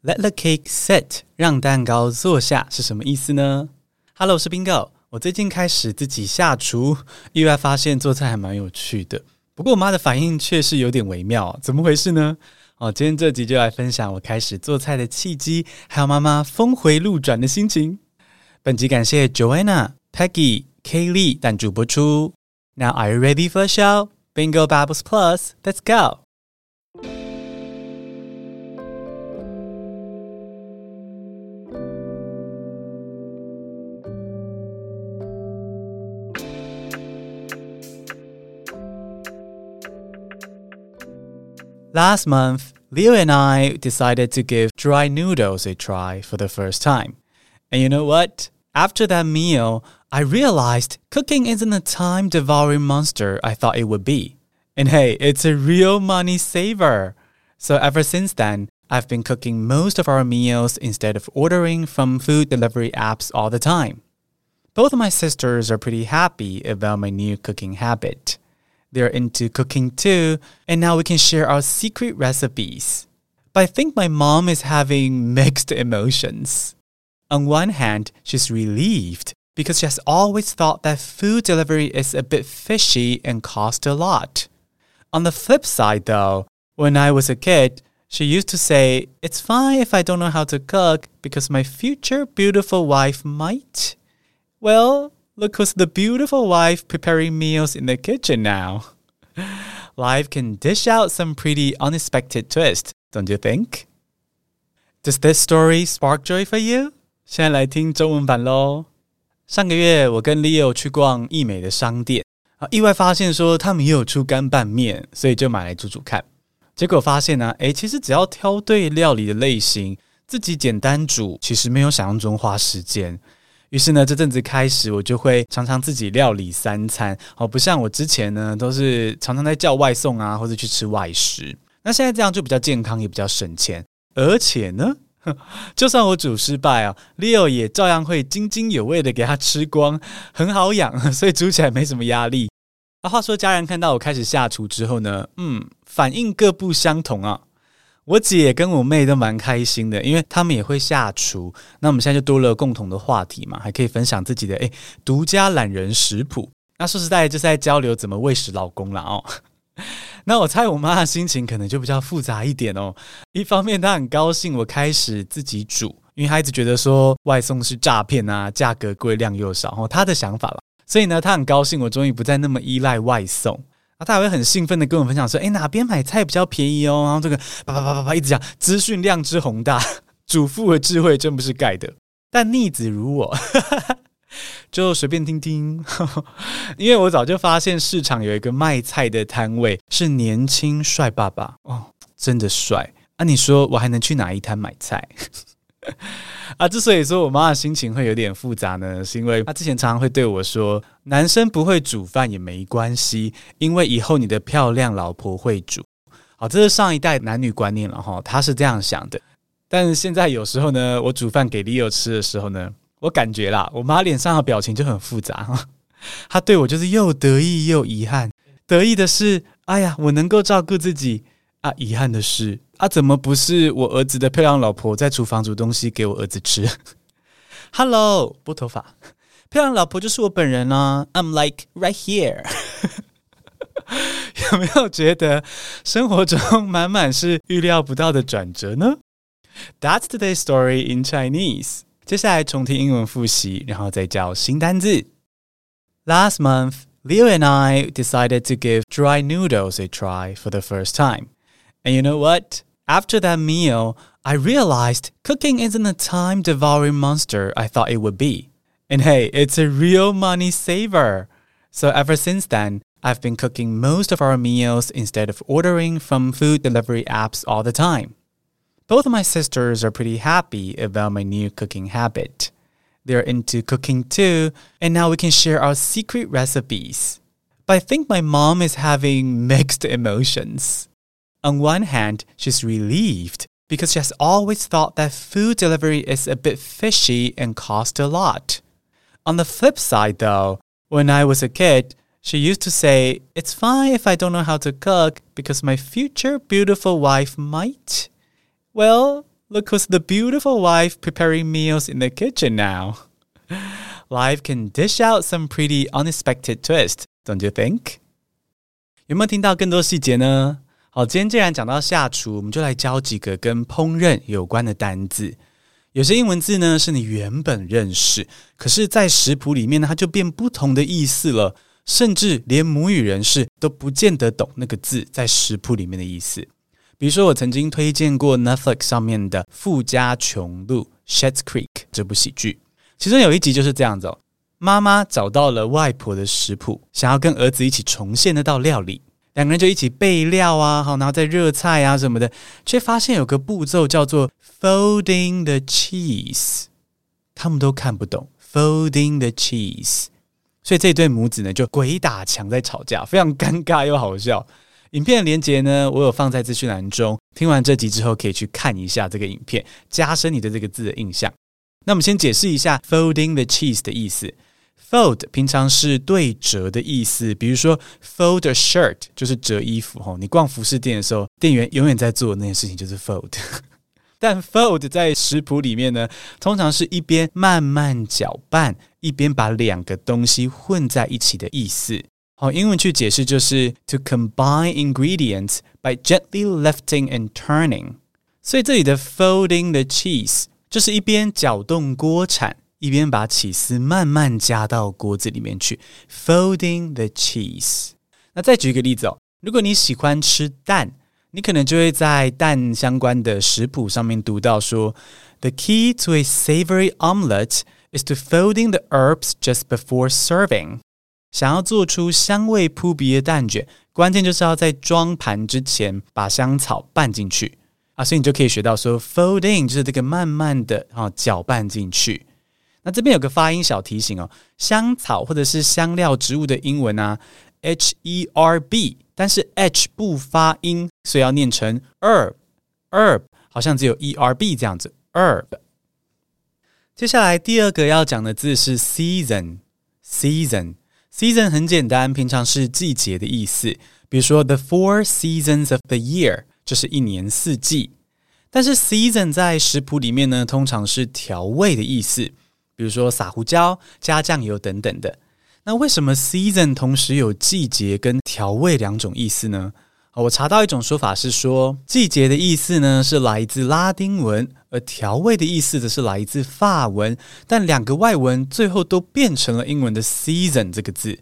Let the cake set，让蛋糕坐下是什么意思呢？Hello，我是 Bingo。我最近开始自己下厨，意外发现做菜还蛮有趣的。不过我妈的反应却是有点微妙，怎么回事呢？哦，今天这集就来分享我开始做菜的契机，还有妈妈峰回路转的心情。本集感谢 Joanna、Peggy、Kaylee 赞助播出。Now are you ready for a show? Bingo Babbles Plus, let's go! Last month, Leo and I decided to give dry noodles a try for the first time. And you know what? After that meal, I realized cooking isn't the time devouring monster I thought it would be. And hey, it's a real money saver. So ever since then, I've been cooking most of our meals instead of ordering from food delivery apps all the time. Both of my sisters are pretty happy about my new cooking habit. They're into cooking too, and now we can share our secret recipes. But I think my mom is having mixed emotions. On one hand, she's relieved because she has always thought that food delivery is a bit fishy and costs a lot. On the flip side, though, when I was a kid, she used to say, It's fine if I don't know how to cook because my future beautiful wife might. Well, Look who's the beautiful wife preparing meals in the kitchen now. Life can dish out some pretty unexpected twists, don't you think? Does this story spark joy for you? 现在来听中文版喽。上个月我跟 Leo 去逛义美的商店啊，意外发现说他们也有出干拌面，所以就买来煮煮看。结果发现呢、啊，诶，其实只要挑对料理的类型，自己简单煮，其实没有想象中花时间。 于是呢，这阵子开始，我就会常常自己料理三餐，哦，不像我之前呢，都是常常在叫外送啊，或者去吃外食。那现在这样就比较健康，也比较省钱，而且呢，就算我煮失败啊，Leo 也照样会津津有味的给他吃光，很好养，所以煮起来没什么压力。啊，话说家人看到我开始下厨之后呢，嗯，反应各不相同啊。我姐跟我妹都蛮开心的，因为他们也会下厨。那我们现在就多了共同的话题嘛，还可以分享自己的诶独家懒人食谱。那说实在，就是在交流怎么喂食老公了哦。那我猜我妈的心情可能就比较复杂一点哦。一方面她很高兴我开始自己煮，因为她一直觉得说外送是诈骗啊，价格贵，量又少哦，她的想法了。所以呢，她很高兴我终于不再那么依赖外送。啊，他还会很兴奋的跟我分享说：“诶，哪边买菜比较便宜哦？”然后这个叭叭叭叭叭一直讲，资讯量之宏大，主妇的智慧真不是盖的。但逆子如我，就随便听听呵呵。因为我早就发现市场有一个卖菜的摊位是年轻帅爸爸哦，真的帅。啊，你说我还能去哪一摊买菜？啊，之所以说我妈的心情会有点复杂呢，是因为她之前常常会对我说：“男生不会煮饭也没关系，因为以后你的漂亮老婆会煮。”好，这是上一代男女观念了哈，她是这样想的。但是现在有时候呢，我煮饭给 Leo 吃的时候呢，我感觉啦，我妈脸上的表情就很复杂。她对我就是又得意又遗憾。得意的是，哎呀，我能够照顾自己。啊，遗憾的是，啊，怎么不是我儿子的漂亮老婆在厨房煮东西给我儿子吃？Hello，拨头发，漂亮老婆就是我本人啊！I'm like right here。有没有觉得生活中满满是预料不到的转折呢？That's today's story in Chinese。接下来重听英文复习，然后再教新单字。Last month, Leo and I decided to give dry noodles a try for the first time. And you know what? After that meal, I realized cooking isn't the time devouring monster I thought it would be. And hey, it's a real money saver. So ever since then, I've been cooking most of our meals instead of ordering from food delivery apps all the time. Both of my sisters are pretty happy about my new cooking habit. They're into cooking too, and now we can share our secret recipes. But I think my mom is having mixed emotions. On one hand, she's relieved because she has always thought that food delivery is a bit fishy and costs a lot. On the flip side, though, when I was a kid, she used to say, It's fine if I don't know how to cook because my future beautiful wife might. Well, Look who's the beautiful wife preparing meals in the kitchen now. Life can dish out some pretty unexpected twist, don't you think? 有没有听到更多细节呢？ 好，今天既然讲到下厨，我们就来教几个跟烹饪有关的单字。有些英文字呢是你原本认识，可是，在食谱里面呢，它就变不同的意思了，甚至连母语人士都不见得懂那个字在食谱里面的意思。比如说，我曾经推荐过 Netflix 上面的《富家穷路》（Shet Creek） 这部喜剧，其中有一集就是这样子哦。妈妈找到了外婆的食谱，想要跟儿子一起重现那道料理，两个人就一起备料啊，好，然后再热菜啊什么的，却发现有个步骤叫做 folding the cheese，他们都看不懂 folding the cheese，所以这对母子呢就鬼打墙在吵架，非常尴尬又好笑。影片的连接呢，我有放在资讯栏中。听完这集之后，可以去看一下这个影片，加深你对这个字的印象。那我们先解释一下 “folding the cheese” 的意思。Fold 平常是对折的意思，比如说 fold a shirt 就是折衣服。吼，你逛服饰店的时候，店员永远在做的那件事情就是 fold。但 fold 在食谱里面呢，通常是一边慢慢搅拌，一边把两个东西混在一起的意思。好，英文去解释就是 to combine ingredients by gently lifting and turning。所以这里的 folding the cheese 就是一边搅动锅铲，一边把起司慢慢加到锅子里面去。folding the cheese。那再举一个例子哦，如果你喜欢吃蛋，你可能就会在蛋相关的食谱上面读到说，the key to a savory omelette is to folding the herbs just before serving。想要做出香味扑鼻的蛋卷，关键就是要在装盘之前把香草拌进去啊，所以你就可以学到说 folding 就是这个慢慢的啊搅拌进去。那这边有个发音小提醒哦，香草或者是香料植物的英文啊，h e r b，但是 h 不发音，所以要念成 herb，herb 好像只有 e r b 这样子 herb。接下来第二个要讲的字是 season，season。Season 很简单，平常是季节的意思。比如说，the four seasons of the year 就是一年四季。但是，season 在食谱里面呢，通常是调味的意思。比如说，撒胡椒、加酱油等等的。那为什么 season 同时有季节跟调味两种意思呢？我查到一种说法是说，季节的意思呢是来自拉丁文，而调味的意思则是来自法文。但两个外文最后都变成了英文的 season 这个字。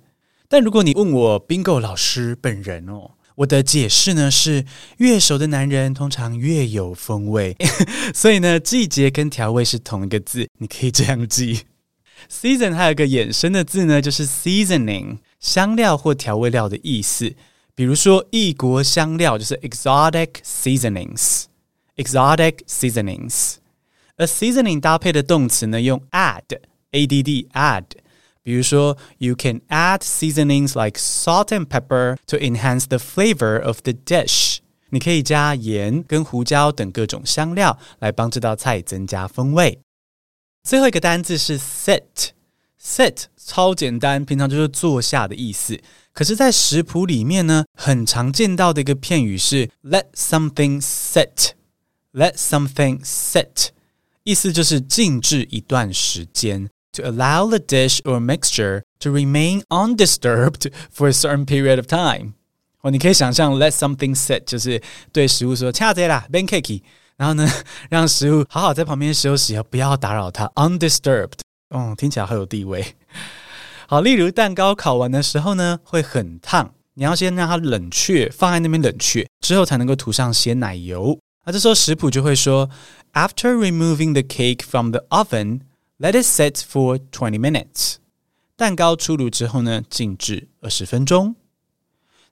但如果你问我 Bingo 老师本人哦，我的解释呢是，越熟的男人通常越有风味。所以呢，季节跟调味是同一个字，你可以这样记。season 还有一个衍生的字呢，就是 seasoning，香料或调味料的意思。比如说，异国香料就是 exotic seasonings，exotic seasonings。而 seasoning 搭配的动词呢，用 add，add add。比如说，you can add seasonings like salt and pepper to enhance the flavor of the dish。你可以加盐跟胡椒等各种香料来帮这道菜增加风味。最后一个单字是 sit，sit 超简单，平常就是坐下的意思。可是，在食谱里面呢，很常见到的一个片语是 “let something sit”。“let something sit” 意思就是静置一段时间 ，to allow the dish or mixture to remain undisturbed for a certain period of time。哦，你可以想象 “let something sit” 就是对食物说“恰这啦 b a n c a k e 然后呢，让食物好好在旁边休息，不要打扰它，undisturbed。哦，听起来很有地位。好，例如蛋糕烤完的时候呢，会很烫，你要先让它冷却，放在那边冷却之后，才能够涂上鲜奶油。那这时候食谱就会说，After removing the cake from the oven, let it sit for twenty minutes。蛋糕出炉之后呢，静置二十分钟。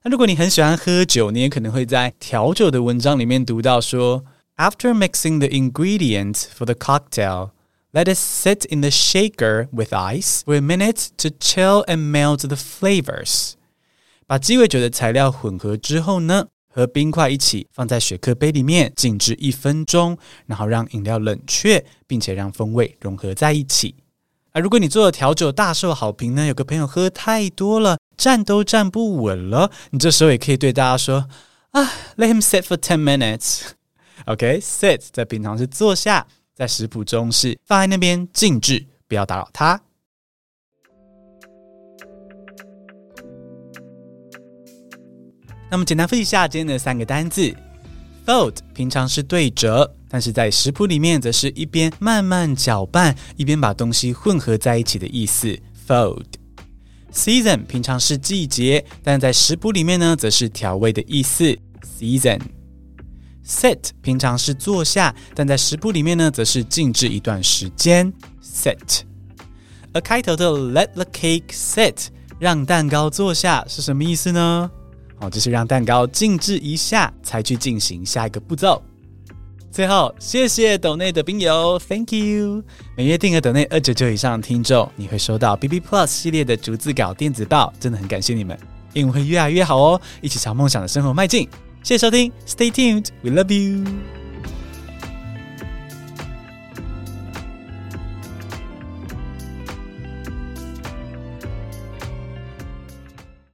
那如果你很喜欢喝酒，你也可能会在调酒的文章里面读到说，After mixing the ingredients for the cocktail。Let it sit in the shaker with ice for a minute to chill and melt the flavors。把鸡尾酒的材料混合之后呢， 和冰块一起放在雪克杯里面静置一分钟，然后让饮料冷却，并且让风味融合在一起。而如果你做的调酒大受好评呢，有个朋友喝太多了，站都站不稳了，你这时候也可以对大家说：啊，Let him sit for ten minutes。OK，sit、在平常是坐下，在食谱中是放在那边静置，不要打扰它。那么简单复习一下今天的三个单字：fold 平常是对折，但是在食谱里面则是一边慢慢搅拌，一边把东西混合在一起的意思。fold。season 平常是季节，但在食谱里面呢，则是调味的意思。season。sit 平常是坐下，但在食谱里面呢，则是静置一段时间。sit。而开头的 let the cake sit 让蛋糕坐下是什么意思呢？哦，就是让蛋糕静置一下，才去进行下一个步骤。最后，谢谢斗内的冰友，Thank you。每月定额斗内二九九以上的听众，你会收到 BB Plus 系列的逐字稿电子报，真的很感谢你们，英文会越来越好哦，一起朝梦想的生活迈进。谢谢收听，Stay tuned，We love you。